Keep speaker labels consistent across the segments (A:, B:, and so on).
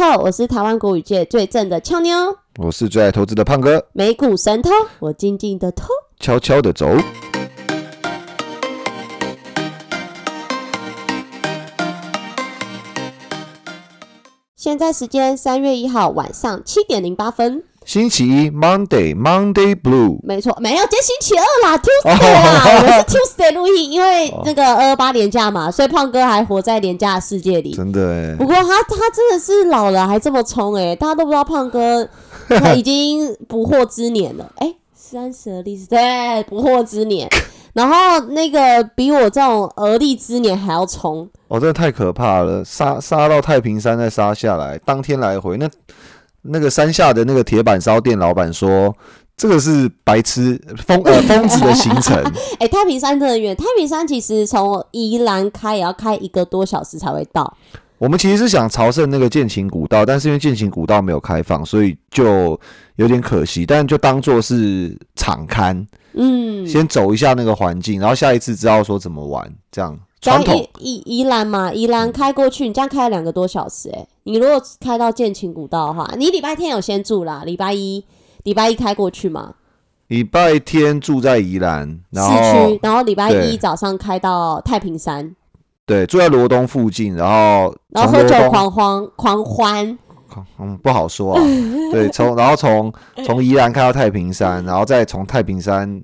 A: 透，我是台湾国语界最正的俏妞，
B: 我是最爱投资的胖哥，
A: 美股神偷，我静静的偷。
B: 悄悄的走。
A: 现在时间三月一号晚上七点零八分，
B: 星期一，Monday Monday Blue，
A: 没错，没有，今天星期二啦，Tuesday 啦，我们是 Tuesday 录音，因为那个二二八年假嘛，所以胖哥还活在年假的世界里。
B: 真的哎
A: 不，过他他真的是老了还这么冲哎、大家都不知道胖哥 他已经不惑之年了。哎，三十而立是对不惑之年，然后那个比我这种而立之年还要冲，
B: 哦，真的太可怕了，杀杀到太平山再杀下来，当天来回，那那个山下的那个铁板烧店老板说，这个是白痴疯呃疯子的行程，
A: 哎、太平山真的远，太平山其实从宜兰开也要开一个多小时才会到。
B: 我们其实是想朝圣那个剑琴古道，但是因为剑琴古道没有开放，所以就有点可惜。但就当做是场刊，
A: 嗯，
B: 先走一下那个环境，然后下一次知道说怎么玩，这样传统。
A: 宜宜宜兰嘛，宜兰开过去，你这样开了两个多小时、哎，你如果开到剑琴古道的话，你礼拜天有先住啦，礼拜一礼拜一开过去嘛，
B: 礼拜天住在宜兰，然
A: 市
B: 后
A: 区，然后礼拜一早上开到太平山，
B: 对住在罗东附近，然后
A: 然后喝酒狂欢狂欢，
B: 嗯不好说啊，对，从然后从从宜兰开到太平山，然后再从太平山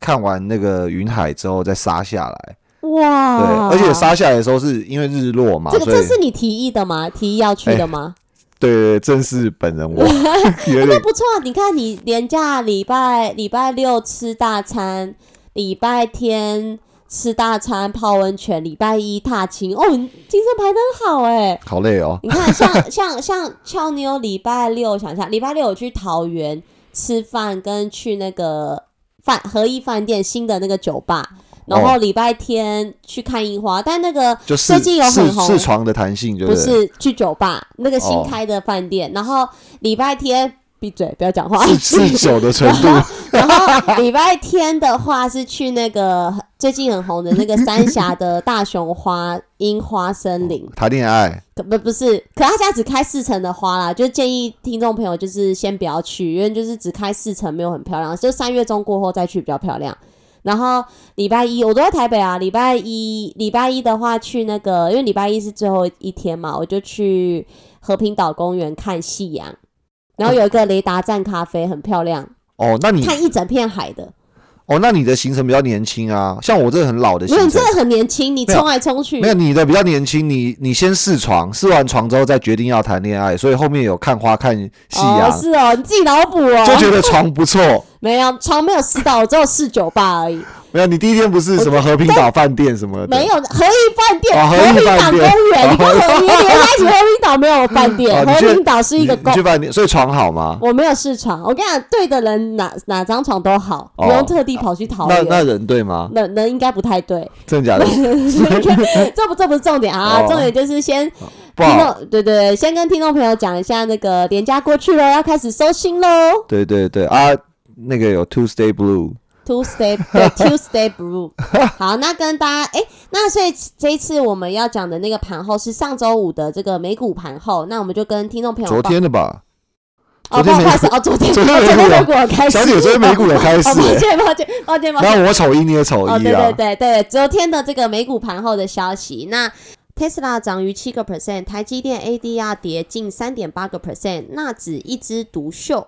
B: 看完那个云海之后再杀下来，对，
A: 哇！
B: 而且杀下来的时候是因为日落嘛，
A: 这个这是你提议的吗？提议要去的吗？
B: 对对对，正是本人我 有
A: 那不错啊！你看，你连假礼拜礼拜六吃大餐，礼拜天吃大餐泡温泉，礼拜一踏青，哦，你精神排得好哎。
B: 好累哦，
A: 你看，像 像像俏妞，礼拜六想一下，礼拜六我去桃园吃饭，跟去那个饭和一饭店新的那个酒吧，然后
B: 哦
A: 礼拜天去看樱花，但那个
B: 就
A: 最近有
B: 是
A: 很红。
B: 四床的弹性，就
A: 不是去酒吧那个新
B: 哦
A: 开的饭店，然后礼拜天闭嘴不要讲话，
B: 是是酒的程度，
A: 然后礼拜天的话是去那个 最近很红的那个三峡的大熊花樱花森林，
B: 谈恋爱。
A: 可不不是，可他家只开四层的花啦，就建议听众朋友就是先不要去，因为就是只开四层没有很漂亮，就三月中过后再去比较漂亮。然后礼拜一我都在台北啊，礼拜一礼拜一的话去那个，因为礼拜一是最后一天嘛，我就去和平岛公园看夕阳，然后有一个雷达站咖啡很漂亮，
B: 哦，那你
A: 看一整片海的。
B: 哦，那你的行程比较年轻啊，像我这个很老的
A: 没有，
B: 行程
A: 你真。的很年轻，你冲来冲去
B: 没。有你的比较年轻，你你先试床，试完床之后再决定要谈恋爱，所以后面有看花看夕阳，
A: 哦，是哦，你自己脑补哦。
B: 就觉得床不错。
A: 没有床没有试到，我只有试酒吧而已。
B: 没有，你第一天不是什么和平岛饭店什么的，
A: 没有和一饭店，和
B: 哦和
A: 平岛公园，你跟和你连在一起，和平岛没有饭店，
B: 哦
A: 和平岛是一个公
B: 你你去。饭店，所以床好吗？
A: 我没有试床，我跟你讲，对的人哪哪张床都好，
B: 哦
A: 不用特地跑去桃
B: 那那。人对吗？
A: 人人应该不太对，
B: 真的假的？
A: 这不这不是重点啊，
B: 哦
A: 重点就是先听。众对对对，先跟听众朋友讲一下那个年假过去了，要开始收心喽。
B: 对对对啊，那个有 Tuesday
A: Blue，Tuesday 对 Tuesday Blue，好，那跟大家哎、那所以这一次我们要讲的那个盘后是上周五的这个美股盘后，那我们就跟听众朋友
B: 昨天的吧？
A: 哦，不好意思哦，昨天
B: 昨天美股
A: 有开始，
B: 小姐，昨天美股有开始
A: 哦，抱
B: 欸，
A: 歉抱歉抱歉抱歉，
B: 然后我丑一你也丑
A: 哦，
B: 一啊。
A: 对对，对对，昨天的这个美股盘后的消息，那 Tesla 涨逾七个 percent，台积电 ADR 跌近三点八个 percent，纳指一枝独秀。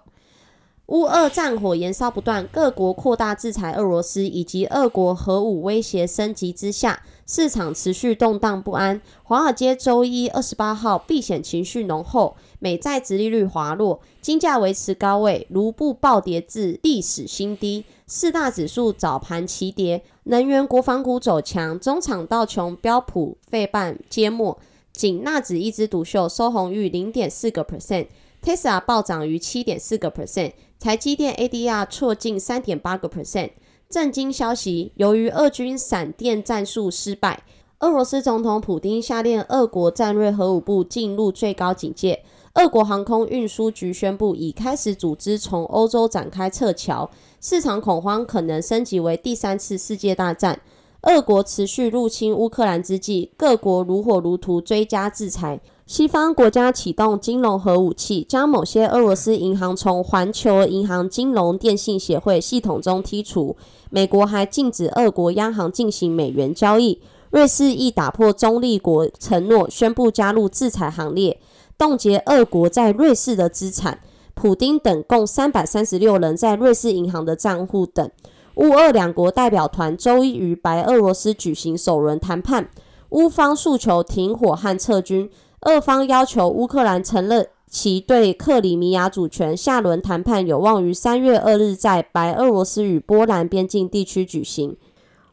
A: 乌俄战火延烧不断，各国扩大制裁俄罗斯，以及俄国核武威胁升级之下，市场持续动荡不安。华尔街周一二十八号避险情绪浓厚，美债直利率滑落，金价维持高位，卢布暴跌至历史新低。四大指数早盘齐跌，能源、国防股走强，中场道琼、标普、费半皆末，仅纳指一枝独秀，收红逾零点四个 percent。Tesla 暴涨逾七点四个 percent，台积电 ADR 挫近三点八个 percent。震惊消息，由于俄军闪电战术失败，俄罗斯总统普京下令俄国战略核武部进入最高警戒。俄国航空运输局宣布已开始组织从欧洲展开撤侨，市场恐慌可能升级为第三次世界大战。俄国持续入侵乌克兰之际，各国如火如荼追加制裁。西方国家启动金融核武器，将某些俄罗斯银行从环球银行金融电信协会系统中剔除。美国还禁止俄国央行进行美元交易。瑞士亦打破中立国承诺，宣布加入制裁行列，冻结俄国在瑞士的资产。普丁等共三百三十六人在瑞士银行的账户等。乌俄两国代表团周一于白俄罗斯举行首轮谈判，乌方诉求停火和撤军。俄方要求乌克兰承认其对克里米亚主权。下轮谈判有望于三月二日在白俄罗斯与波兰边境地区举行。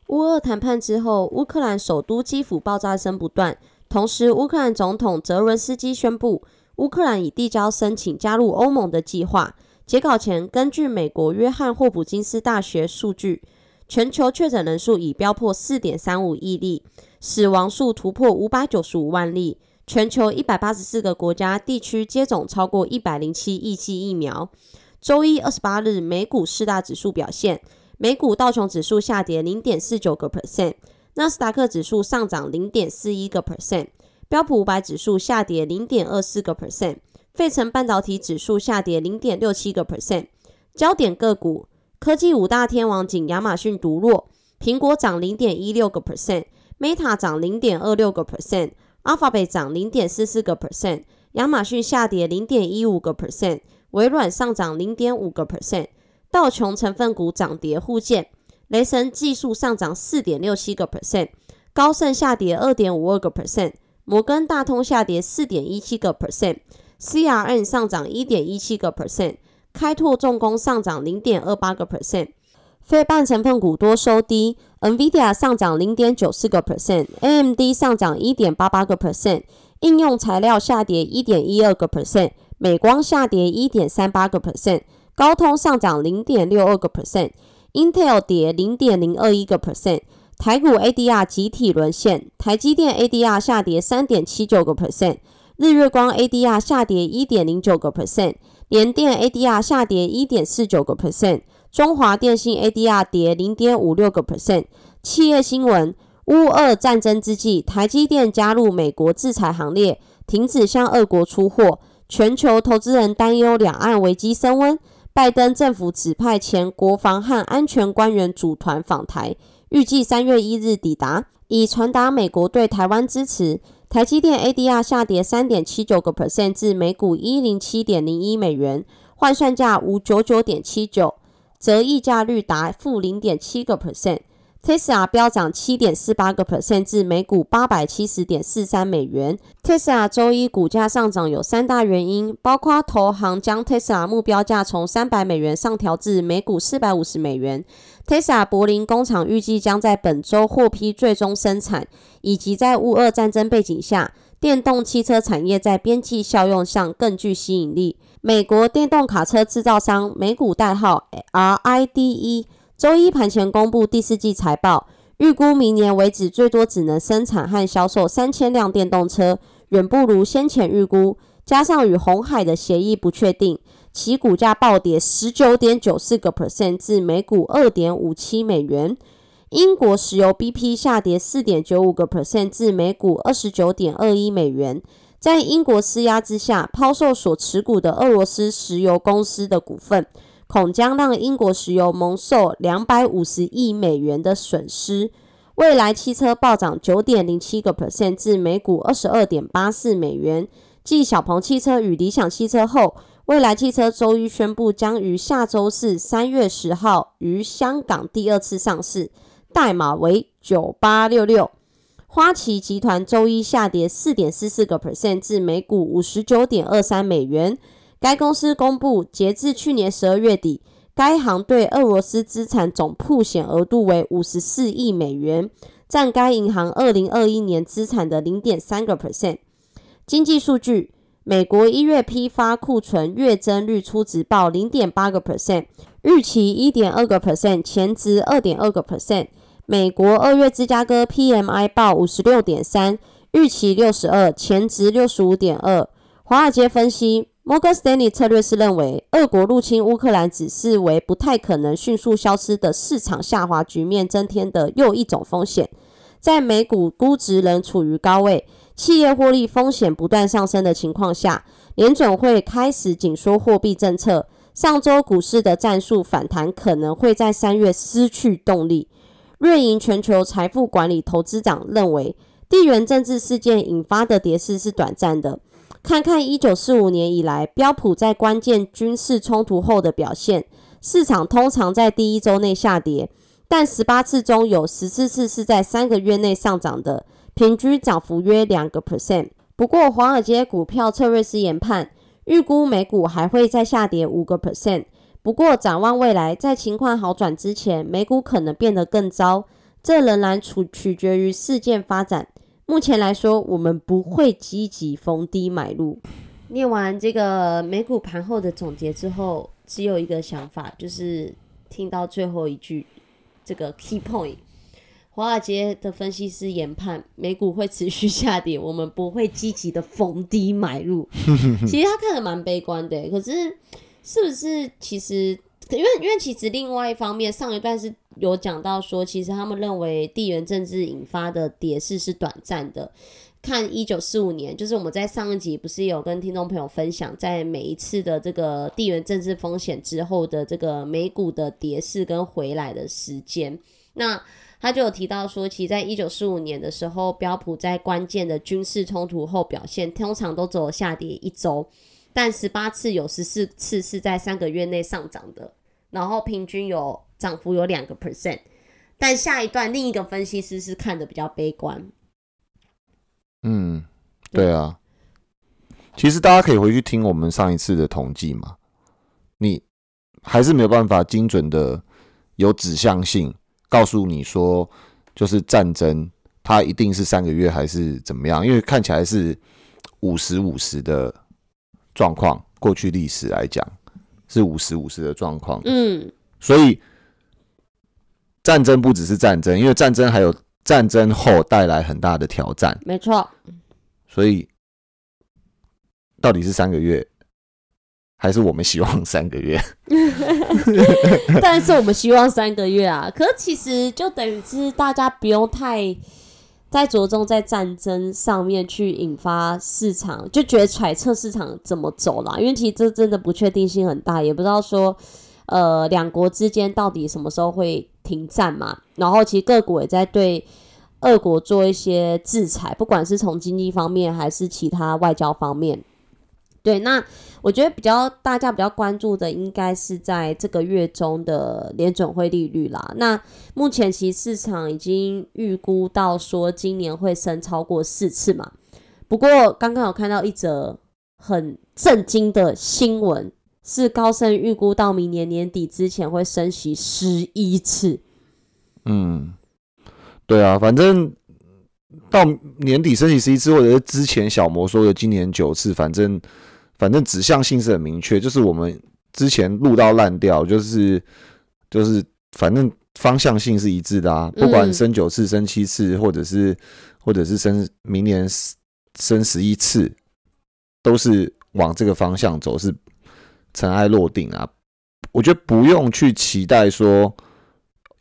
A: 乌俄谈判之后，乌克兰首都基辅爆炸声不断。同时，乌克兰总统泽伦斯基宣布，乌克兰已递交申请加入欧盟的计划。截稿前，根据美国约翰霍普金斯大学数据，全球确诊人数已飙破四点三五亿例，死亡数突破五百九十五万例。全球一百八十四个国家地区接种超过一百零七亿剂疫苗。周一二十八日，美股四大指数表现：美股道琼指数下跌零点四九个 percent，纳斯达克指数上涨零点四一个 percent，标普五百指数下跌零点二四个 percent，费城半导体指数下跌零点六七个 percent。焦点个股：科技五大天王仅亚马逊独弱，苹果涨零点一六个 percent，Meta 涨零点二六个 percent。Alphabet 涨零点四四个 percent，亚马逊下跌零点一五个 percent，微软上涨零点五个 percent，道琼成分股涨跌互见，雷神技术上涨四点六七个 percent，高盛下跌二点五二个 percent，摩根大通下跌四点一七个 percent，CRN 上涨一点一七个 percent，开拓重工上涨零点二八个 percent。非半成分股多收低，NVIDIA 上涨零点九四个 percent，AMD 上涨一点八八个 percent，应用材料下跌一点一二个 percent，美光下跌一点三八个 percent，高通上涨零点六二个 percent，Intel 跌零点零二一个 percent，台股 ADR 集体沦陷，台积电 ADR 下跌三点七九个 percent，日月光 ADR 下跌一点零九个 percent，联电 ADR 下跌一点四九个 percent。中华电信 ADR 跌零点五六个 percent。企业新闻：乌俄战争之际，台积电加入美国制裁行列，停止向俄国出货。全球投资人担忧两岸危机升温。拜登政府指派前国防和安全官员组团访台，预计三月一日抵达，以传达美国对台湾支持。台积电 ADR 下跌三点七九个 percent 至每股一零七点零一美元，换算价五九九点七九。则溢价率达负零点七个 percent，Tesla 飙涨七点四八个 percent 至每股八百七十点四三美元。Tesla 周一股价上涨有三大原因，包括投行将 Tesla 目标价从三百美元上调至每股四百五十美元。Tesla 柏林工厂预计将在本周获批最终生产，以及在乌俄战争背景下，电动汽车产业在边际效用上更具吸引力。美国电动卡车制造商美股代号 RIDE 周一盘前公布第四季财报，预估明年为止最多只能生产和销售三千辆电动车，远不如先前预估。加上与红海的协议不确定，其股价暴跌十九点九四个 percent 至每股二点五七美元。英国石油 BP 下跌四点九五个 percent 至每股二十九点二一美元。在英国施压之下，抛售所持股的俄罗斯石油公司的股份，恐将让英国石油蒙受两百五十亿美元的损失。未来汽车暴涨九点零七个 percent 至每股二十二点八四美元。继小鹏汽车与理想汽车后，未来汽车周一宣布将于下周四三月十号于香港第二次上市，代码为九八六六。花旗集团周一下跌四点四四个 percent 至每股五十九点二三美元。该公司公布，截至去年十二月底，该行对俄罗斯资产总铺险额度为五十四亿美元，占该银行二零二一年资产的零点三个 percent。经济数据：美国一月批发库存月增率初值报零点八个 percent，预期一点二个 percent，前值二点二个 percent。美国二月芝加哥 PMI 报五十六点三，预期六十二，前值六十五点二。华尔街分析，摩根斯丹利策略师认为，俄国入侵乌克兰只是为不太可能迅速消失的市场下滑局面增添的又一种风险。在美股估值仍处于高位，企业获利风险不断上升的情况下，联准会开始紧缩货币政策。上周股市的战术反弹可能会在三月失去动力。瑞银全球财富管理投资长认为，地缘政治事件引发的跌势是短暂的。看看一九四五年以来标普在关键军事冲突后的表现，市场通常在第一周内下跌，但十八次中有十四次是在三个月内上涨的，平均涨幅约两个 percent。不过，华尔街股票策略师研判。预估美股还会再下跌五个 percent，不过展望未来，在情况好转之前，美股可能变得更糟，这仍然取取决于事件发展。目前来说，我们不会积极逢低买入。念完这个美股盘后的总结之后，只有一个想法，就是听到最后一句这个 key point。华尔街的分析师研判，美股会持续下跌，我们不会积极的逢低买入。其实他看的蛮悲观的，可是是不是？其实因为因为其实另外一方面，上一段是有讲到说，其实他们认为地缘政治引发的跌势是短暂的。看一九四五年，就是我们在上一集不是有跟听众朋友分享，在每一次的这个地缘政治风险之后的这个美股的跌势跟回来的时间，那。他就有提到说，其实在一九四五年的时候，标普在关键的军事冲突后表现通常都走下跌一周，但十八次有十四次是在三个月内上涨的，然后平均有涨幅有两个 percent。但下一段另一个分析师是看的比较悲观。
B: 嗯，对啊，其实大家可以回去听我们上一次的统计嘛，你还是没有办法精准的有指向性。告诉你说，就是战争，它一定是三个月还是怎么样？因为看起来是五十五十的状况，过去历史来讲是五十五十的状况。
A: 嗯，
B: 所以战争不只是战争，因为战争还有战争后带来很大的挑战。
A: 没错。
B: 所以到底是三个月？还是我们希望三个月，
A: 但是我们希望三个月啊。可其实就等于是大家不用太在着重在战争上面去引发市场，就觉得揣测市场怎么走啦。因为其实这真的不确定性很大，也不知道说呃两国之间到底什么时候会停战嘛。然后其实各国也在对俄国做一些制裁，不管是从经济方面还是其他外交方面。对，那我觉得比较大家比较关注的，应该是在这个月中的联准会利率啦。那目前其实市场已经预估到说今年会升超过四次嘛。不过刚刚有看到一则很震惊的新闻，是高盛预估到明年年底之前会升息十一次。
B: 嗯，对啊，反正到年底升息十一次，或者是之前小魔说的今年九次，反正。反正指向性是很明确，就是我们之前录到烂掉，就是就是反正方向性是一致的啊，不管升九次、升七次，或者是或者是升明年升十一次，都是往这个方向走，是尘埃落定啊。我觉得不用去期待说，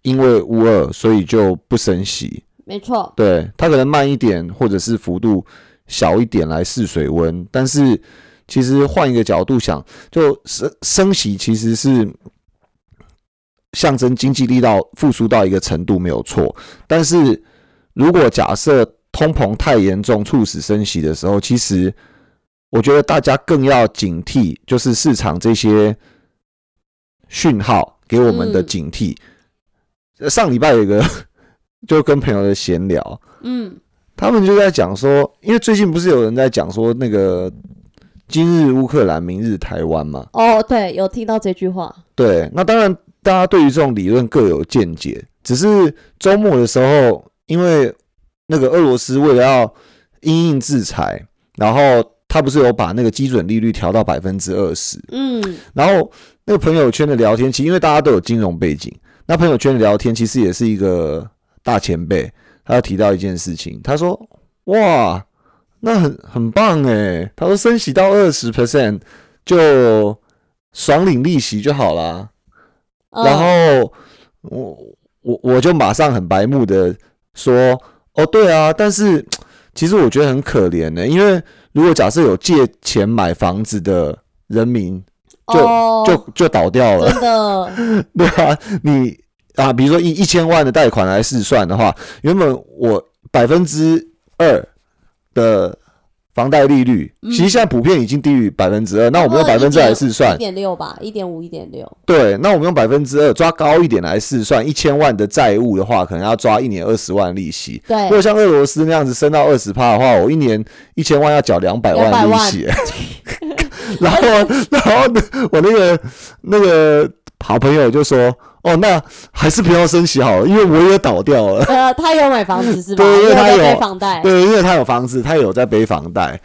B: 因为乌二所以就不升息，
A: 没错，
B: 对它可能慢一点，或者是幅度小一点来试水温，但是。其实换一个角度想，就升升息其实是象征经济力到复苏到一个程度没有错。但是如果假设通膨太严重，促使升息的时候，其实我觉得大家更要警惕，就是市场这些讯号给我们的警惕。上礼拜有个就跟朋友的闲聊，
A: 嗯，
B: 他们就在讲说，因为最近不是有人在讲说那个。今日乌克兰，明日台湾嘛？
A: 哦，对，有听到这句话。
B: 对，那当然，大家对于这种理论各有见解。只是周末的时候，因为那个俄罗斯为了要因应制裁，然后他不是有把那个基准利率调到百分之二十？
A: 嗯，
B: 然后那个朋友圈的聊天，其实因为大家都有金融背景，那朋友圈的聊天其实也是一个大前辈，他要提到一件事情，他说：“哇。”那很很棒哎，他说升息到二十 percent 就爽领利息就好啦。然后我我我就马上很白目的说，哦对啊，但是其实我觉得很可怜的，因为如果假设有借钱买房子的人民，就、
A: 哦。
B: 就就倒掉了，
A: 真的，
B: 对啊，你啊，比如说一一千万的贷款来试算的话，原本我百分之二的房贷利率，
A: 嗯。
B: 其实现在普遍已经低于百分之二，那我们用百分之二来试
A: 一
B: 算，
A: 点六吧，一点五、一点六，
B: 对，那我们用百分之二抓高一点来试算，一千万的债务的话，可能要抓一年二十万利息。
A: 对。
B: 如，果像俄罗斯那样子升到二十趴的话，我一年一千万要缴两百万
A: 200万。
B: 利息。然后，然后呢，我那个那个好朋友就说：“哦，那还是不要升息好了，因为我也倒掉了。
A: 呃，他有买房子是吧？
B: 对因为他有
A: 背房贷，
B: 对，因为他有房子，他有在背房贷，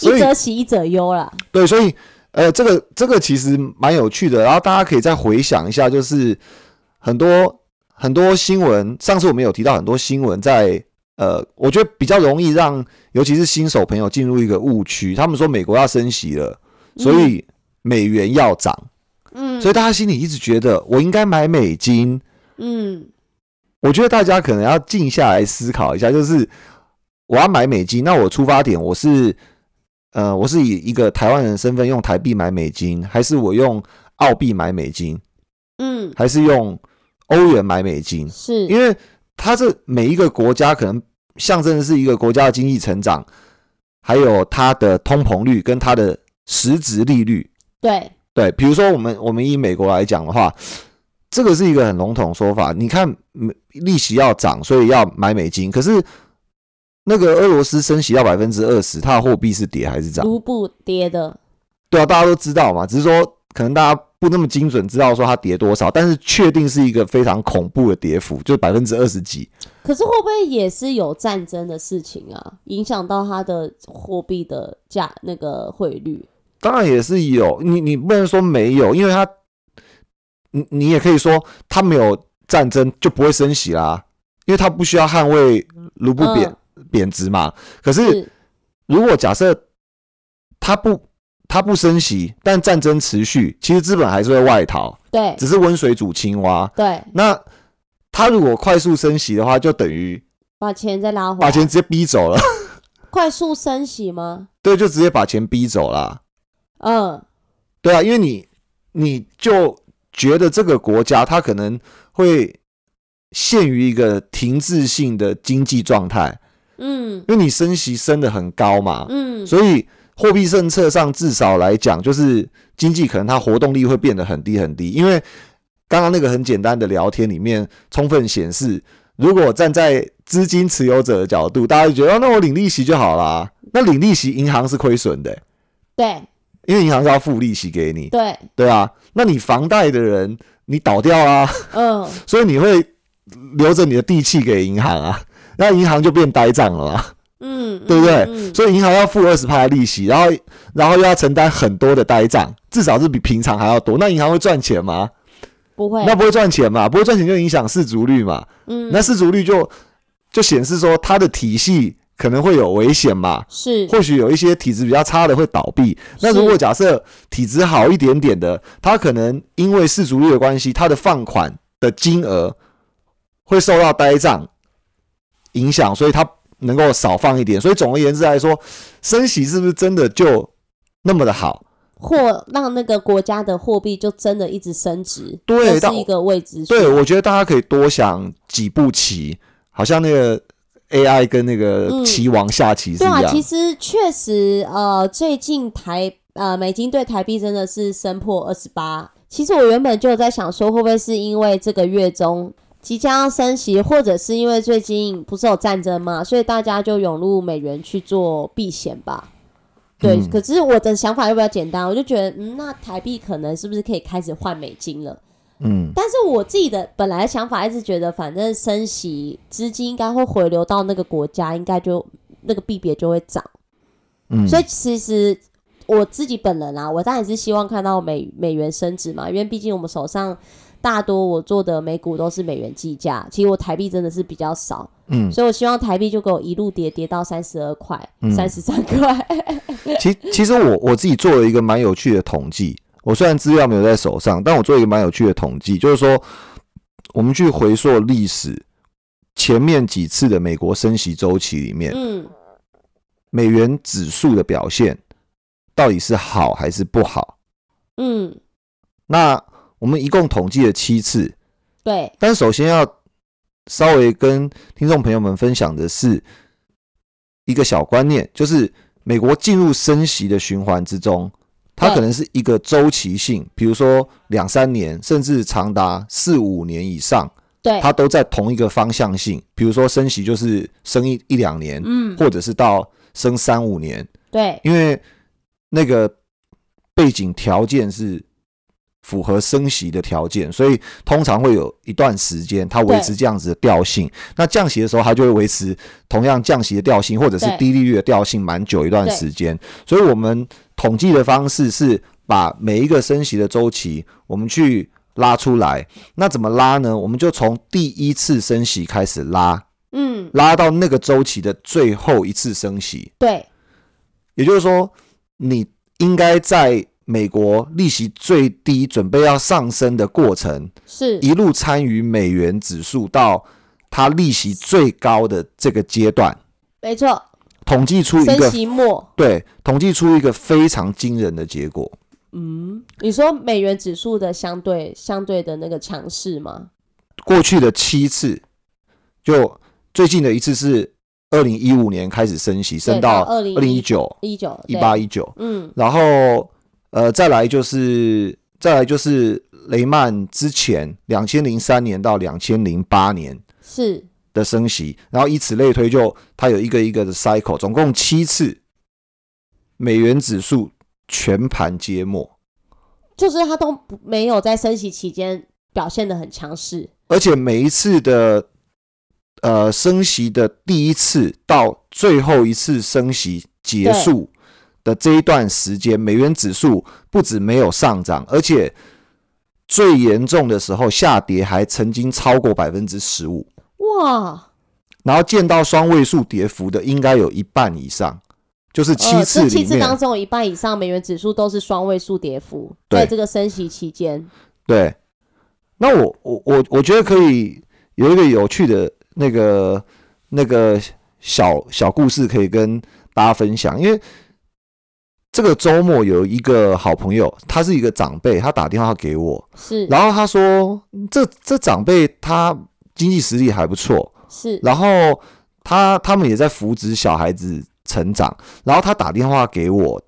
A: 一则喜一则忧啦。
B: 对，所以呃，这个这个其实蛮有趣的。然后大家可以再回想一下，就是很多很多新闻，上次我们有提到很多新闻在。呃，我觉得比较容易让，尤其是新手朋友进入一个误区。他们说美国要升息了，所以美元要涨，
A: 嗯
B: 所以大家心里一直觉得我应该买美金。
A: 嗯，
B: 我觉得大家可能要静下来思考一下，就是我要买美金，那我出发点我是呃，我是以一个台湾人的身份用台币买美金，还是我用澳币买美金，
A: 嗯，
B: 还是用欧元买美金？
A: 是，
B: 因为它这每一个国家可能象征的是一个国家的经济成长，还有它的通膨率跟它的实质利率。
A: 对，
B: 对，比如说我们我们以美国来讲的话，这个是一个很笼统的说法。你看，嗯利息要涨，所以要买美金。可是那个俄罗斯升息到百分之二十，它的货币是跌还是涨？
A: 卢布跌的，
B: 对啊，大家都知道嘛，只是说可能大家不那么精准知道说它跌多少，但是确定是一个非常恐怖的跌幅，就百分之二十几。
A: 可是会不会也是有战争的事情啊，影响到它的货币的价那个汇率？
B: 当然也是有，你你不能说没有，因为他，你你也可以说他没有战争就不会升息啦，因为他不需要捍卫卢布贬、贬值嘛。可是
A: 是，
B: 如果假设他不他不升息，但战争持续，其实资本还是会外逃，
A: 对
B: 只是温水煮青蛙。
A: 对，
B: 那他如果快速升息的话，就等于
A: 把钱再拉回来，
B: 把钱直接逼走了，
A: 快速升息吗？
B: 对，就直接把钱逼走了。
A: 嗯，
B: 对啊，因为你你就觉得这个国家它可能会陷于一个停滞性的经济状态，
A: 嗯。
B: 因为你升息升的很高嘛，
A: 嗯，
B: 所以货币政策上至少来讲，就是经济可能它活动力会变得很低很低。因为刚刚那个很简单的聊天里面，充分显示，如果站在资金持有者的角度，大家就觉得、哦、那我领利息就好啦。那领利息银行是亏损的、
A: 对
B: 因为银行是要付利息给你。
A: 对，
B: 对啊，那你房贷的人你倒掉啊，
A: 嗯，
B: 所以你会留着你的地契给银行啊，那银行就变呆账了嘛，
A: 嗯，
B: 对不对？
A: 嗯，
B: 所以银行要付二十趴的利息，然后然后又要承担很多的呆账，至少是比平常还要多。那银行会赚钱吗？
A: 不会，
B: 那不会赚钱嘛，不会赚钱就影响市足率嘛，
A: 嗯，
B: 那市足率就就显示说它的体系可能会有危险嘛。
A: 是
B: 或许有一些体质比较差的会倒闭。那如果假设体质好一点点的，他可能因为市足率的关系，他的放款的金额会受到呆账影响，所以他能够少放一点。所以总而言之来说，升息是不是真的就那么的好？
A: 或让那个国家的货币就真的一直升值，
B: 对但
A: 这是一个未知数。
B: 对，我觉得大家可以多想几步棋，好像那个 AI 跟那个
A: 嗯
B: 棋王下棋是
A: 对啊，其实确实，呃，最近台呃美金对台币真的是升破二十八。其实我原本就有在想说，会不会是因为这个月中即将要升息，或者是因为最近不是有战争嘛，所以大家就涌入美元去做避险吧。对，
B: 嗯
A: 可是我的想法又比较简单，我就觉得，嗯，那台币可能是不是可以开始换美金了？
B: 嗯，
A: 但是我自己的本来的想法一直觉得，反正升息资金应该会回流到那个国家，应该就那个币别就会涨。
B: 嗯，
A: 所以其实我自己本人啊，我当然是希望看到美美元升值嘛，因为毕竟我们手上大多我做的美股都是美元计价，其实我台币真的是比较少，
B: 嗯，
A: 所以我希望台币就给我一路跌跌到三十二块、
B: 嗯。
A: 三十三块。
B: 其其实我我自己做了一个蛮有趣的统计，我虽然资料没有在手上，但我做一个蛮有趣的统计，就是说我们去回溯历史前面几次的美国升息周期里面，
A: 嗯
B: 美元指数的表现到底是好还是不好。
A: 嗯，
B: 那我们一共统计了七次，
A: 对，
B: 但首先要稍微跟听众朋友们分享的是一个小观念，就是美国进入升息的循环之中，它可能是一个周期性，比如说两三年，甚至长达四五年以上，
A: 对，
B: 它都在同一个方向性。比如说升息就是升一一两年，
A: 嗯，
B: 或者是到升三五年，
A: 对，
B: 因为那个背景条件是符合升息的条件，所以通常会有一段时间它维持这样子的调性。那降息的时候，它就会维持同样降息的调性，或者是低利率的调性，蛮久一段时间。所以我们统计的方式是把每一个升息的周期，我们去拉出来。那怎么拉呢？我们就从第一次升息开始拉，
A: 嗯，
B: 拉到那个周期的最后一次升息。
A: 对，
B: 也就是说，你应该在美国利息最低、准备要上升的过程，
A: 是，
B: 一路参与美元指数到它利息最高的这个阶段，
A: 没错，
B: 统计出一
A: 升
B: 个
A: 息末，
B: 对，统计出一个非常惊人的结果。
A: 嗯，你说美元指数的相对相对的那个强势吗？
B: 过去的七次，就最近的一次是二零一五年开始升息，升到
A: 到
B: 二零一九、
A: 一九
B: 一八、一九，
A: 嗯，
B: 然后呃，再来就是再来就是雷曼之前两千零三年到两千零八年
A: 是，
B: 的升息，然后以此类推就，它有一个一个的 cycle，总共七次，美元指数全盘皆末，
A: 就是它都不没有在升息期间表现的很强势，
B: 而且每一次的呃升息的第一次到最后一次升息结束的这一段时间，美元指数不止没有上涨，而且最严重的时候下跌还曾经超过百分之十五，
A: 哇，
B: 然后见到双位数跌幅的应该有一半以上，就是七次里面，
A: 七次当中有一半以上美元指数都是双位数跌幅，
B: 对
A: 在这个升息期间，
B: 对，那我我我我觉得可以有一个有趣的那个那个小小故事可以跟大家分享，因为这个周末有一个好朋友，他是一个长辈，他打电话给我，
A: 是。
B: 然后他说这这长辈他经济实力还不错，
A: 是，
B: 然后他他们也在扶植小孩子成长，然后他打电话给我，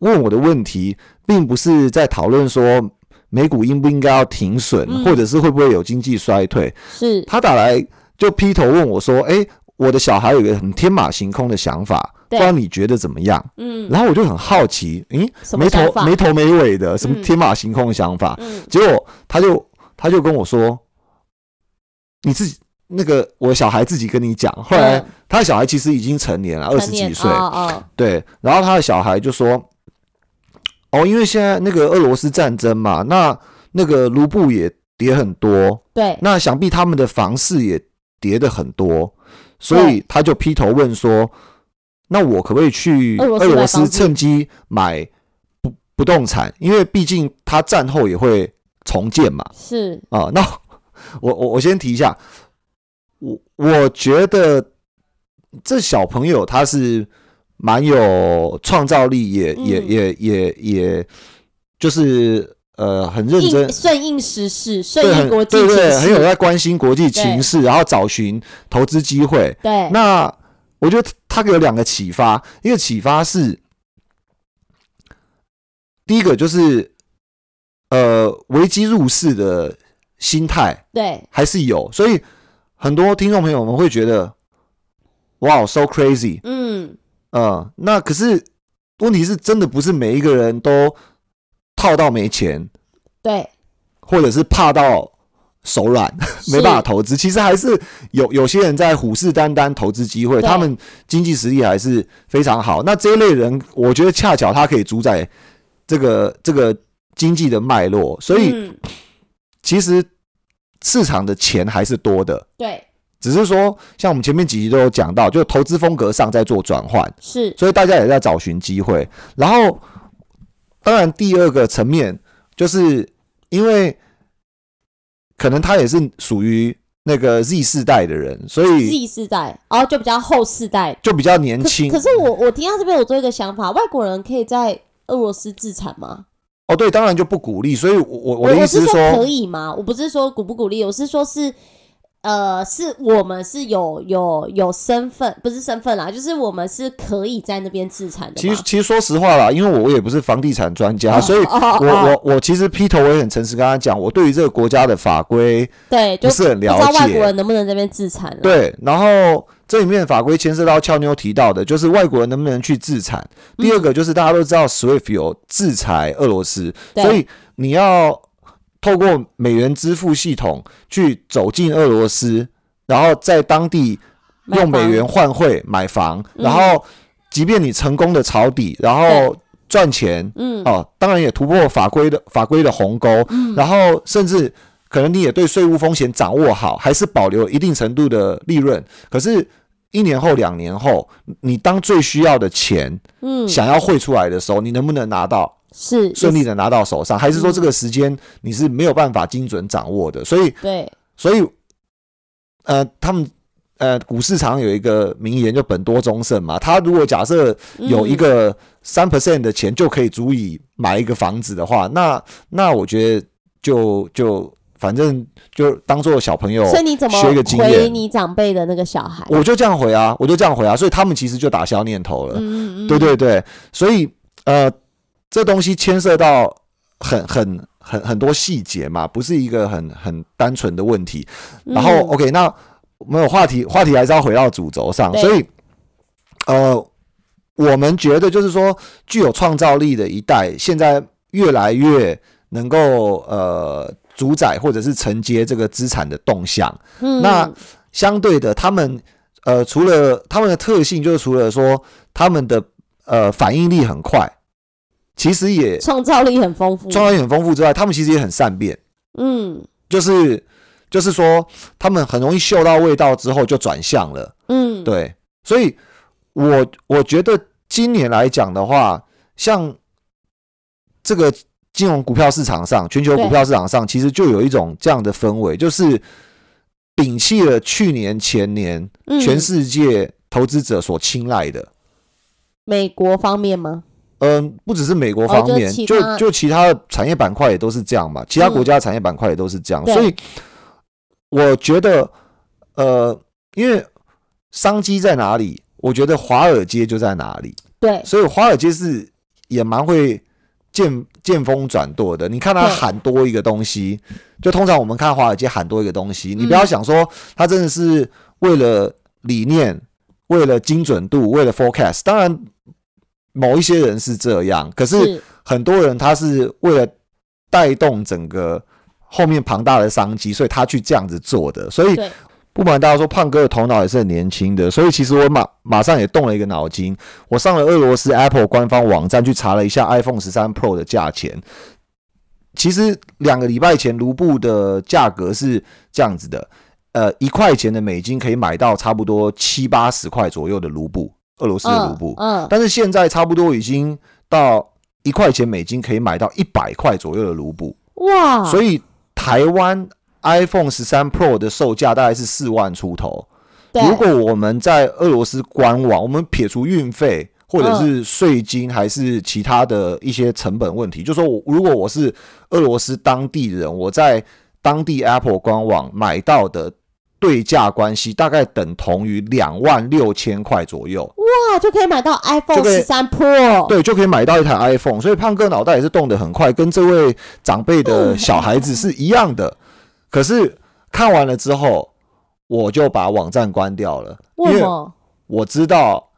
B: 问我的问题，并不是在讨论说美股应不应该要停损，
A: 嗯。
B: 或者是会不会有经济衰退。
A: 是。
B: 他打来就劈头问我说：“哎，我的小孩有一个很天马行空的想法，不
A: 对
B: 知道你觉得怎么样？”
A: 嗯
B: 然后我就很好奇，诶，没头没头没尾的，什么
A: 嗯
B: 天马行空的想法？
A: 嗯
B: 结果他就他就跟我说：“你自己那个我小孩自己跟你讲。”后来
A: 嗯
B: 他的小孩其实已经成年了，二十几岁，
A: 哦哦，
B: 对。然后他的小孩就说：“哦，因为现在那个俄罗斯战争嘛，那那个卢布也跌很多，
A: 对，
B: 那想必他们的房市也跌的很多，所以他就劈头问说：‘那我可不可以去
A: 俄罗斯
B: 趁机买不不动产？因为毕竟他战后也会重建嘛。’
A: 是。
B: 啊，那我我我先提一下，我我觉得这小朋友他是蛮有创造力，也也
A: 嗯。
B: 也也也就是呃很认真。
A: 应，顺应时事，顺应国际情
B: 对对，很有
A: 势，
B: 在关心国际情势，然后找寻投资机会。
A: 对，
B: 那我觉得他给我两个启发，一个启发是，第一个就是呃危机入市的心态
A: 对，
B: 还是有，所以很多听众朋友们会觉得，哇，so crazy，
A: 嗯，
B: 呃，那可是问题是真的不是每一个人都套到没钱，
A: 对，
B: 或者是怕到手软，没办法投资。其实还是有有些人在虎视眈眈投资机会，他们经济实力还是非常好。那这一类人，我觉得恰巧他可以主宰这个这个经济的脉络，所以
A: 嗯
B: 其实市场的钱还是多的。
A: 对，
B: 只是说，像我们前面几集都有讲到，就投资风格上在做转换，
A: 是
B: 所以大家也在找寻机会。然后，当然第二个层面，就是因为可能他也是属于那个 Z 世代的人，所以
A: Z 世代，然后就比较后世代。
B: 就比较年轻。
A: 可是我我听到这边，我做一个想法，外国人可以在俄罗斯自产吗？
B: 哦，对，当然就不鼓励。所以我，我
A: 我
B: 的意思
A: 是
B: 说，
A: 可以吗？我不是说鼓不鼓励，我是说是。呃，是我们是有有有身份，不是身份啦，就是我们是可以在那边自产的。
B: 其实其实说实话啦，因为我也不是房地产专家，
A: 哦
B: 所以我
A: 哦
B: 我我其实劈头我也很诚实跟他讲，我对于这个国家的法规
A: 对，就
B: 不是很了
A: 不知道外国
B: 解。
A: 人能不能在那边自产。
B: 对，然后这里面法规牵涉到俏妞提到的，就是外国人能不能去自产。第二个就是大家都知道 SWIFT 有制裁俄罗斯，所以你要透过美元支付系统去走进俄罗斯，然后在当地用美元换汇买房，
A: 嗯。
B: 然后即便你成功的抄底，然后赚钱，
A: 嗯，
B: 哦，当然也突破法规的法规的鸿沟，
A: 嗯。
B: 然后甚至可能你也对税务风险掌握好，还是保留一定程度的利润。可是，一年后、两年后，你当最需要的钱
A: 嗯，
B: 想要汇出来的时候，你能不能拿到
A: 是
B: 顺利的拿到手上？还是说
A: 嗯
B: 这个时间你是没有办法精准掌握的？所以，
A: 对，
B: 所以，呃，他们。呃，股市常有一个名言，就本多终胜嘛。他如果假设有一
A: 嗯
B: 个三 percent 的钱就可以足以买一个房子的话，那那我觉得就就反正就当做小朋友
A: 所以你怎么
B: 学一个经
A: 回
B: 验，
A: 你长辈的那个小孩？
B: 我就这样回啊，我就这样回啊，所以他们其实就打消念头了。
A: 嗯嗯嗯，
B: 对对对，所以呃，这东西牵涉到很很很很多细节嘛，不是一个很很单纯的问题。然后、
A: 嗯
B: OK，那没有话题，话题还是要回到主轴上，所以呃，我们觉得就是说，具有创造力的一代，现在越来越能够呃主宰或者是承接这个资产的动向。
A: 嗯
B: 那相对的，他们呃，除了他们的特性，就是除了说他们的呃反应力很快，其实也
A: 创造力很丰富，
B: 创造力很丰富之外，他们其实也很善变，
A: 嗯。
B: 就是就是说他们很容易嗅到味道之后就转向了，
A: 嗯，
B: 对，所以我我觉得今年来讲的话，像这个金融股票市场上，全球股票市场上，其实就有一种这样的氛围，就是摒弃了去年前年
A: 嗯。
B: 全世界投资者所青睐的。
A: 美国方面吗？
B: 嗯，不只是美国方面，
A: 哦就其
B: 就就其他的产业板块也都是这样嘛，其他
A: 嗯
B: 国家的产业板块也都是这样，
A: 对
B: 所以我觉得，呃，因为商机在哪里，我觉得华尔街就在哪里，
A: 对，
B: 所以华尔街是也蛮会见见风转舵的。你看他喊多一个东西，就通常我们看华尔街喊多一个东西，你不
A: 嗯
B: 要想说他真的是为了理念、为了精准度、为了 forecast，当然。某一些人是这样，可是
A: 是
B: 很多人他是为了带动整个后面庞大的商机，所以他去这样子做的。所以，不瞒大家说，胖哥的头脑也是很年轻的，所以其实我马马上也动了一个脑筋，我上了俄罗斯 Apple 官方网站去查了一下 iPhone 十三 Pro 的价钱。其实两个礼拜前卢布的价格是这样子的，呃，一块钱的美金可以买到差不多七八十块左右的卢布，俄罗斯的卢布。
A: 嗯，嗯
B: 但是现在差不多已经到一块钱美金可以买到一百块左右的卢布，
A: 哇，
B: 所以台湾 iPhone 十三 Pro 的售价大概是四万出头。
A: 对。
B: 如果我们在俄罗斯官网，我们撇除运费或者是税金，还是其他的一些成本问题，就说我如果我是俄罗斯当地人，我在当地 Apple 官网买到的对价关系，大概等同于两万六千块左右。
A: 哇就可以买到 iPhone 十三 Pro，
B: 对，就可以买到一台 iPhone。所以胖哥脑袋也是动得很快，跟这位长辈的小孩子是一样的。可是看完了之后，我就把网站关掉了，因为
A: 为什么？
B: 我知道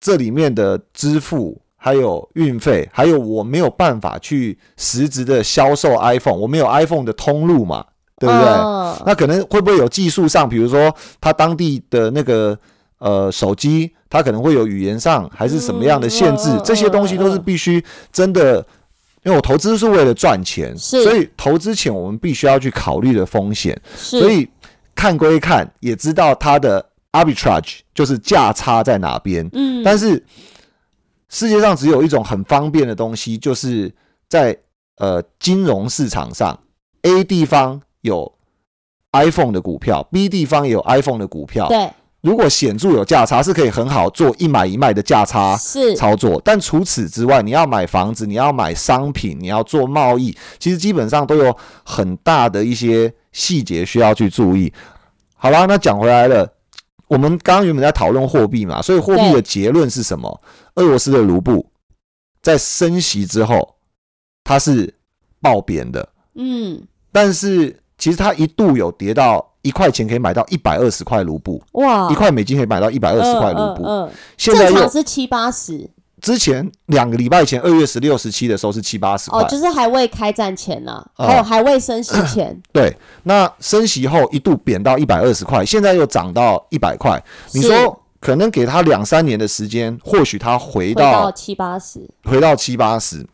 B: 这里面的支付。还有运费，还有我没有办法去实质的销售 iPhone，我没有 iPhone 的通路嘛，对不对？
A: 嗯
B: 那可能会不会有技术上，比如说他当地的那个呃手机，它可能会有语言上还是什么样的限制？这些东西都是必须真的，因为我投资是为了赚钱，
A: 是
B: 所以投资前我们必须要去考虑的风险。
A: 是，
B: 所以看归看，也知道它的 arbitrage 就是价差在哪边，
A: 嗯，
B: 但是世界上只有一种很方便的东西，就是在呃金融市场上，A 地方有 iPhone 的股票，B 地方也有 iPhone 的股票。
A: 对，
B: 如果显著有价差，是可以很好做一买一卖的价差
A: 是，
B: 操作。但除此之外，你要买房子，你要买商品，你要做贸易，其实基本上都有很大的一些细节需要去注意。好啦，那讲回来了，我们刚刚原本在讨论货币嘛，所以货币的结论是什么？俄罗斯的卢布在升息之后，它是爆贬的，
A: 嗯，
B: 但是其实它一度有跌到一块钱可以买到一百二十块卢布，
A: 哇，
B: 一块美金可以买到一百二十块卢布。现在
A: 是七八十，
B: 之前两个礼拜前二月十六、十七的时候是七八十块
A: 哦，，就是还未开战前呢、
B: 哦
A: 还有还未升息前，
B: 对。那升息后一度贬到一百二十块，现在又涨到一百块。你
A: 是
B: 说可能给他两三年的时间，或许他回到
A: 七八十，
B: 回到七八十。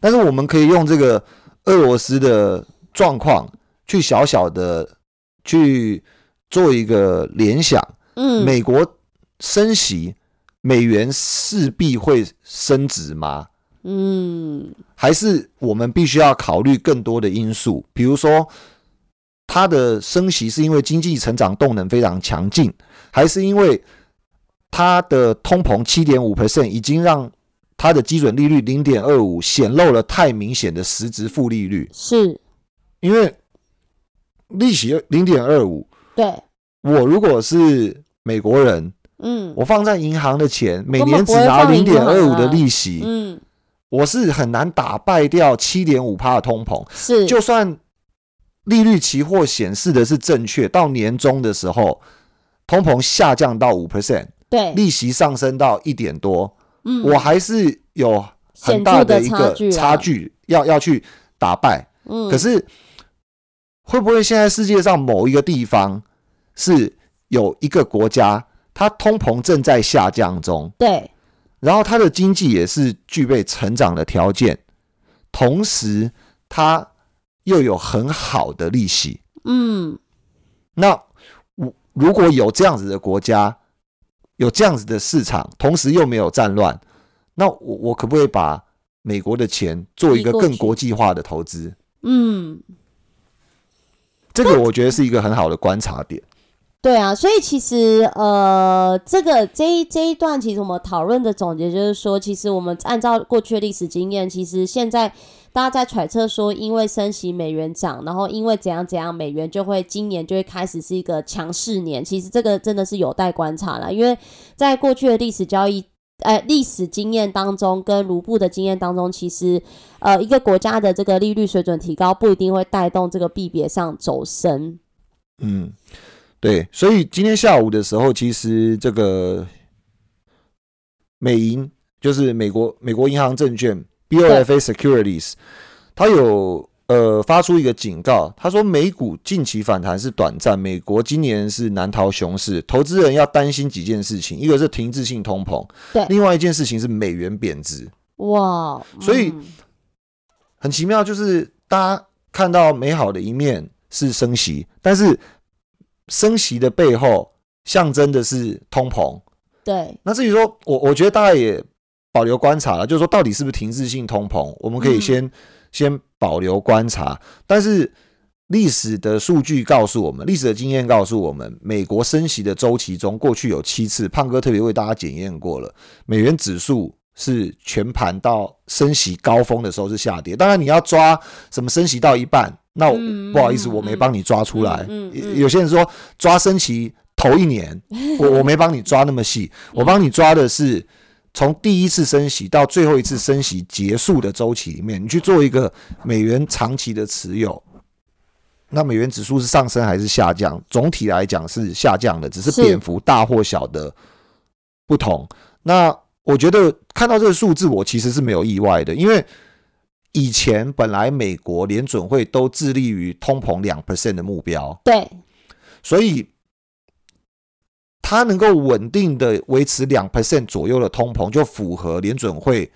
B: 但是我们可以用这个俄罗斯的状况去小小的去做一个联想。
A: 嗯，
B: 美国升息，美元势必会升值吗？
A: 嗯，
B: 还是我们必须要考虑更多的因素，比如说它的升息是因为经济成长动能非常强劲，还是因为它的通膨七点五 percent 已经让它的基准利率零点二五显露了太明显的实质负利率？
A: 是
B: 因为利息零点二五，
A: 对，
B: 我如果是美国人，
A: 嗯。
B: 我放在银行的钱每年只拿零点二五的利息，
A: 嗯，
B: 我是很难打败掉七点五帕的通膨。
A: 是，
B: 就算利率期货显示的是正确，到年终的时候，通膨下降到五 percent，
A: 对，
B: 利息上升到一点多，
A: 嗯，
B: 我还是有很大
A: 的
B: 一个
A: 差距啊。
B: 差距要要去打败。
A: 嗯，
B: 可是会不会现在世界上某一个地方是有一个国家，它通膨正在下降中，
A: 对，
B: 然后它的经济也是具备成长的条件，同时它又有很好的利息。
A: 嗯，
B: 那我如果有这样子的国家，有这样子的市场，同时又没有战乱，那我我可不可以把美国的钱做一个更国际化的投资？
A: 嗯，
B: 这个我觉得是一个很好的观察点。
A: 对啊，所以其实呃，这个这一这一段其实我们讨论的总结就是说，其实我们按照过去的历史经验，其实现在大家在揣测说，因为升息美元涨，然后因为怎样怎样，美元就会今年就会开始是一个强势年。其实这个真的是有待观察了，因为在过去的历史交易。呃，历史经验当中跟卢布的经验当中，其实呃，一个国家的这个利率水准提高，不一定会带动这个币别上走升。
B: 嗯，对，所以今天下午的时候，其实这个美银就是美国美国银行证券 BOFA Securities，它有呃发出一个警告，他说美股近期反弹是短暂，美国今年是难逃熊市，投资人要担心几件事情，一个是停滞性通膨，
A: 对。
B: 另外一件事情是美元贬值，
A: 哇，
B: 所以
A: 嗯
B: 很奇妙，就是大家看到美好的一面是升息，但是升息的背后象征的是通膨。
A: 对，
B: 那至于说，我我觉得大家也保留观察了，就是说到底是不是停滞性通膨，我们可以
A: 嗯
B: 先、保留观察。但是历史的数据告诉我们，历史的经验告诉我们，美国升息的周期中，过去有七次，胖哥特别为大家检验过了，美元指数。是全盘到升息高峰的时候是下跌，当然你要抓什么升息到一半，那不好意思，
A: 嗯
B: 我没帮你抓出来。有些人说抓升息头一年，我我没帮你抓那么细，我帮你抓的是从第一次升息到最后一次升息结束的周期里面，你去做一个美元长期的持有。那美元指数是上升还是下降？总体来讲是下降的，只是
A: 是
B: 蝙蝠大或小的不同。那我觉得看到这个数字，我其实是没有意外的，因为以前本来美国联准会都致力于通膨两 percent 的目标，
A: 对，
B: 所以它能够稳定的维持两 percent 左右的通膨，就符合联准会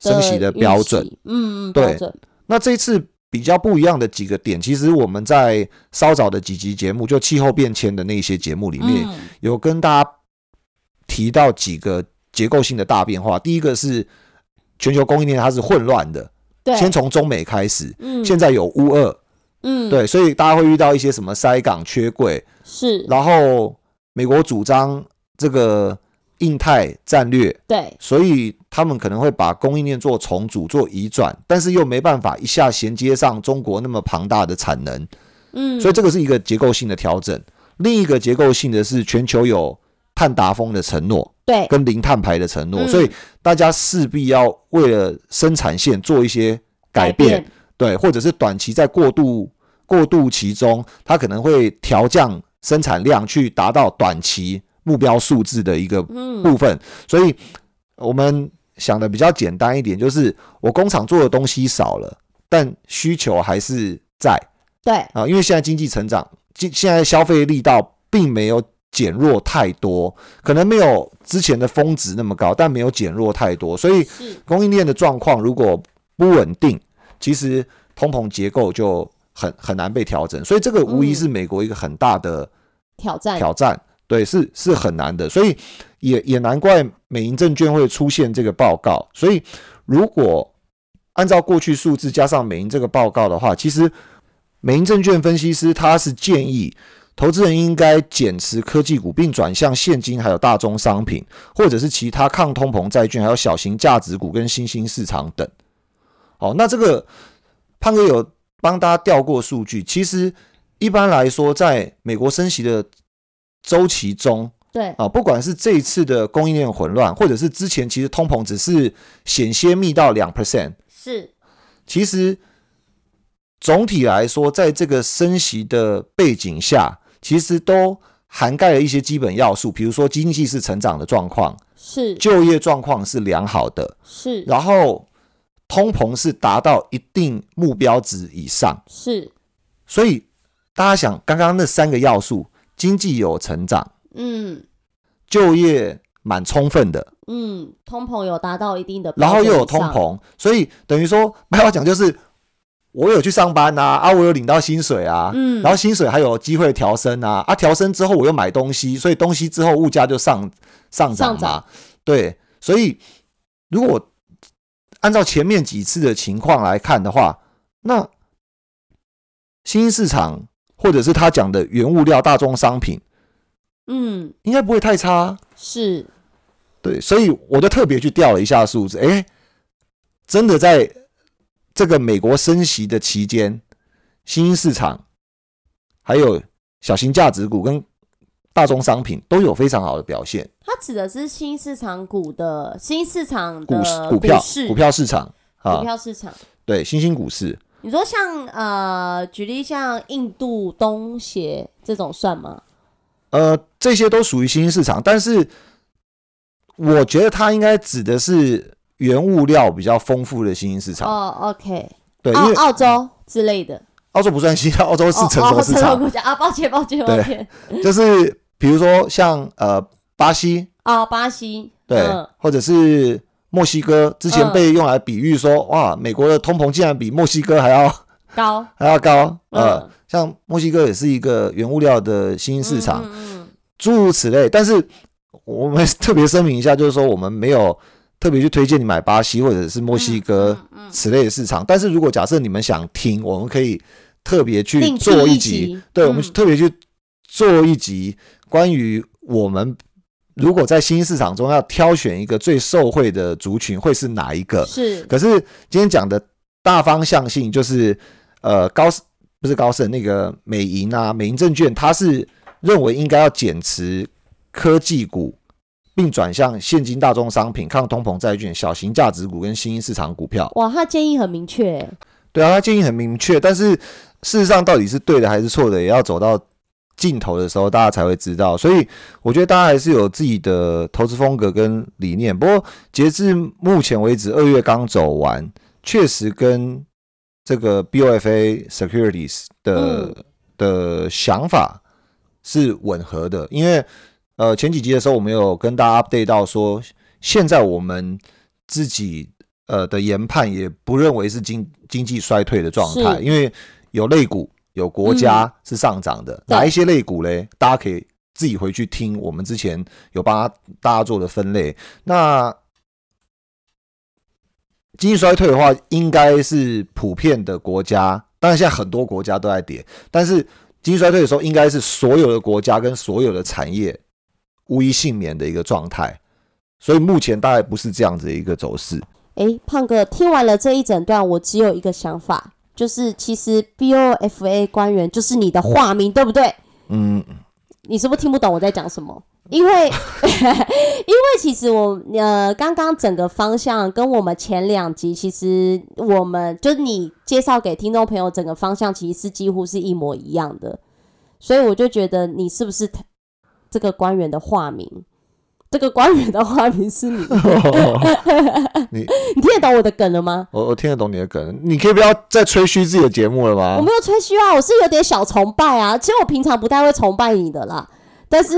B: 升息的标准。
A: 嗯嗯，
B: 对，那这次比较不一样的几个点，其实我们在稍早的几集节目，就气候变迁的那些节目里面，
A: 嗯。
B: 有跟大家提到几个结构性的大变化。第一个是全球供应链它是混乱的，
A: 对，
B: 先从中美开始，
A: 嗯。
B: 现在有乌二，
A: 嗯，，
B: 对，所以大家会遇到一些什么塞港缺柜，
A: 是，
B: 然后美国主张这个印太战略，
A: 对，
B: 所以他们可能会把供应链做重组、做移转，但是又没办法一下衔接上中国那么庞大的产能，
A: 嗯，
B: 所以这个是一个结构性的调整。另一个结构性的是全球有碳达峰的承诺
A: 对，
B: 跟零碳排的承诺，
A: 嗯。
B: 所以大家势必要为了生产线做一些改变，对，或者是短期在过渡过渡期中，它可能会调降生产量，去达到短期目标数字的一个
A: 嗯，
B: 部分。所以我们想的比较简单一点，就是我工厂做的东西少了，但需求还是在
A: 对，
B: 啊，因为现在经济成长，经现在消费力道并没有。减弱太多，可能没有之前的峰值那么高，但没有减弱太多，所以，供应链的状况如果不稳定，其实通膨结构就很很难被调整，所以这个无疑是美国一个很大的
A: 挑战，
B: 挑战，对，是是很难的，所以也也难怪美银证券会出现这个报告。所以如果按照过去数字加上美银这个报告的话，其实美银证券分析师他是建议。投资人应该减持科技股，并转向现金，还有大宗商品，或者是其他抗通膨债券，还有小型价值股跟新兴市场等。好，那这个胖哥有帮大家调过数据，其实一般来说，在美国升息的周期中
A: 对，
B: 啊，不管是这一次的供应链混乱，或者是之前其实通膨只是险些密到两 percent，
A: 是，
B: 其实总体来说，在这个升息的背景下，其实都涵盖了一些基本要素，比如说经济是成长的状况，
A: 是，
B: 就业状况是良好的，
A: 是，
B: 然后通膨是达到一定目标值以上。
A: 是，
B: 所以大家想，刚刚那三个要素，经济有成长，
A: 嗯。
B: 就业蛮充分的，
A: 嗯，通膨有达到一定的，
B: 然后又有通，膨，所以等于说白话讲就是，我有去上班啊，啊，我有领到薪水啊，
A: 嗯。
B: 然后薪水还有机会调升啊，啊，调升之后我又买东西，所以东西之后物价就上上涨嘛，
A: 上涨。
B: 对，所以如果我按照前面几次的情况来看的话，那新兴市场或者是他讲的原物料、大宗商品，
A: 嗯，
B: 应该不会太差啊、
A: 是，
B: 对，所以我就特别去调了一下数字，诶，真的在这个美国升息的期间，新兴市场还有小型价值股跟大宗商品都有非常好的表现，
A: 它指的是新市场股的新市场
B: 股股票
A: 市。
B: 股票市场
A: 股
B: 啊，
A: 票市场。
B: 对，新兴股市，
A: 你说像呃，举例像印度东协这种算吗？
B: 呃，这些都属于新兴市场，但是我觉得它应该指的是原物料比较丰富的新兴市场，
A: 哦，OK，
B: 对，因为
A: 澳澳洲之类的，
B: 澳洲不算新，澳洲是
A: 哦
B: 成熟
A: 哦
B: 市场，
A: 国家啊，抱歉抱歉抱
B: 对
A: 歉，
B: 就是比如说像呃巴西，
A: 哦，巴西，
B: 对，
A: 嗯。
B: 或者是墨西哥，之前
A: 嗯
B: 被用来比喻说，哇，美国的通膨竟然比墨西哥还要
A: 高，
B: 还要高，呃，
A: 嗯
B: 像墨西哥也是一个原物料的新兴市场，诸如此类。但是我们特别声明一下，就是说我们没有特别去推荐你买巴西或者是墨西哥此类的市场。但是如果假设你们想听，我们可以特别去做
A: 一
B: 集，
A: 集。
B: 对，我们
A: 嗯。
B: 特别去做一集关于我们如果在新兴市场中要挑选一个最受惠的族群，会是哪一个？
A: 是
B: 可是今天讲的大方向性就是，呃，高不是高盛那个美银啊，美银证券，它是认为应该要减持科技股，并转向现金大宗商品、抗通膨债券、小型价值股跟新兴市场股票。
A: 哇，他建议很明确，
B: 对啊，他建议很明确，但是事实上到底是对的还是错的，也要走到尽头的时候，大家才会知道。所以我觉得大家还是有自己的投资风格跟理念。不过截至目前为止，二月刚走完，确实跟这个 BOFA Securities 的、的想法是吻合的，因为呃前几集的时候，我们有跟大家 update 到说，现在我们自己呃的研判也不认为是经经济衰退的状态，因为有类股有国家是上涨的，
A: 对
B: 哪一些类股嘞？大家可以自己回去听我们之前有帮大家做的分类。那经济衰退的话，应该是普遍的国家当然现在很多国家都在跌，但是经济衰退的时候，应该是所有的国家跟所有的产业无一幸免的一个状态。所以目前大概不是这样子的一个走势。
A: 诶，胖哥，听完了这一整段，我只有一个想法，就是其实 BOFA 官员就是你的化名，对不对？
B: 嗯，
A: 你是不是听不懂我在讲什么？因为 因为其实我呃刚刚整个方向跟我们前两集，其实我们就是你介绍给听众朋友整个方向，其实是几乎是一模一样的，所以我就觉得你是不是这个官员的化名？这个官员的花名是你，
B: 你
A: 你听得懂我的梗了吗？
B: 我我听得懂你的梗，你可以不要再吹嘘自己的节目了吗？
A: 我没有吹嘘啊，我是有点小崇拜啊。其实我平常不太会崇拜你的啦。但是，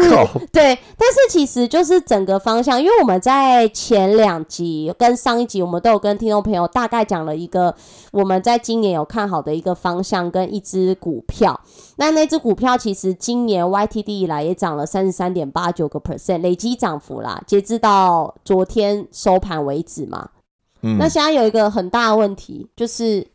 A: 对，但是其实就是整个方向，因为我们在前两集跟上一集，我们都有跟听众朋友大概讲了一个我们在今年有看好的一个方向跟一只股票。那那只股票其实今年 YTD 以来也涨了三十三点八九个 percent，累积涨幅啦，截至到昨天收盘为止嘛。
B: 嗯，
A: 那现在有一个很大的问题，就是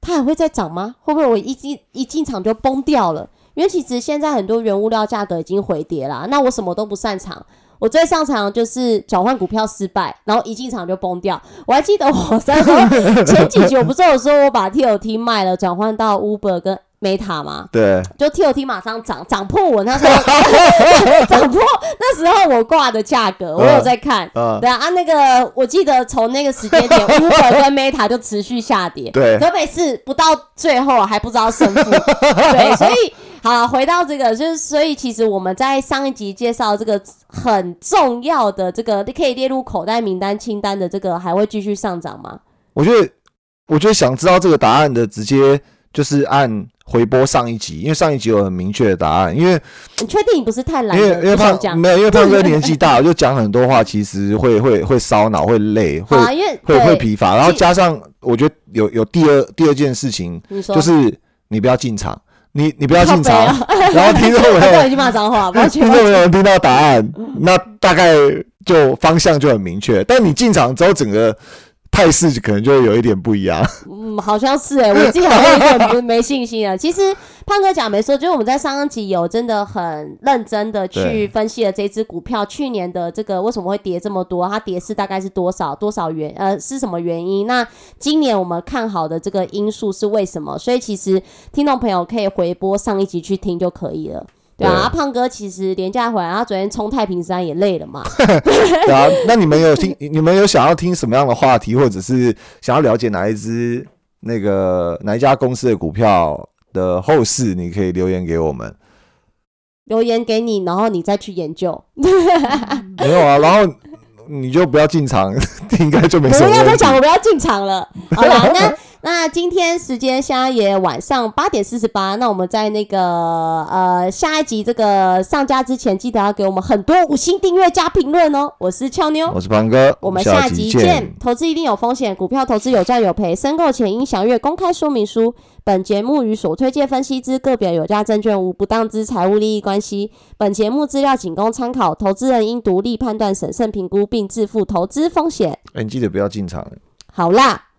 A: 它还会再涨吗？会不会我一进一进场就崩掉了？因为其实现在很多原物料价格已经回跌了，那我什么都不擅长，我最擅长就是转换股票失败，然后一进场就崩掉。我还记得我在 前几集我不是有说我把 TOT 卖了，转换到 Uber 跟 Meta 吗？
B: 对，
A: 就 TOT 马上涨，涨破我那时候 涨破那时候我挂的价格，我有在看。对啊，啊那个我记得从那个时间点，Uber 跟 Meta 就持续下跌。
B: 对，
A: 可每次不到最后还不知道胜负。对，所以。好，回到这个，就是所以其实我们在上一集介绍这个很重要的这个可以列入口袋名单清单的这个，还会继续上涨吗？
B: 我觉得，我觉得想知道这个答案的，直接就是按回播上一集，因为上一集有很明确的答案。因为
A: 你确定你不是太懒？
B: 因为因为胖没有，因为胖哥年纪大，就讲很多话，其实会 会会烧脑，会累，会会会疲乏。然后加上我觉得有有第二第二件事情，就是你不要进场。你你不要进场，然后听众朋友
A: 已经骂脏话，
B: 听众朋友听到答案，那大概就方向就很明确。但你进场之后，整个。态势可能就会有一点不一样。
A: 嗯，好像是哎，我自己好像有点没信心啊。其实胖哥讲没错，就是我们在上一集有真的很认真的去分析了这只股票去年的这个为什么会跌这么多，它跌势大概是多少多少原呃是什么原因？那今年我们看好的这个因素是为什么？所以其实听众朋友可以回播上一集去听就可以了。对啊，胖哥其实廉价回来，他昨天冲太平山也累了嘛。
B: 对啊，那你们有听？你们有想要听什么样的话题，或者是想要了解哪一支那个哪一家公司的股票的后市？你可以留言给我们，
A: 留言给你，然后你再去研究。
B: 没有啊，然后你就不要进场，应该就没什么。不
A: 要再讲，我不要进场了。好了，那。那今天时间现在也晚上八点四十八，那我们在那个呃下一集这个上架之前，记得要给我们很多五星订阅加评论哦。我是俏妞，
B: 我是胖哥，
A: 我们
B: 下
A: 集
B: 见。
A: 投资一定有风险，股票投资有赚有赔，申购前应详阅公开说明书。本节目与所推介分析之个别有价证券无不当之财务利益关系。本节目资料仅供参考，投资人应独立判断、审慎评估并自负投资风险。
B: 哎，你记得不要进场。
A: 好啦。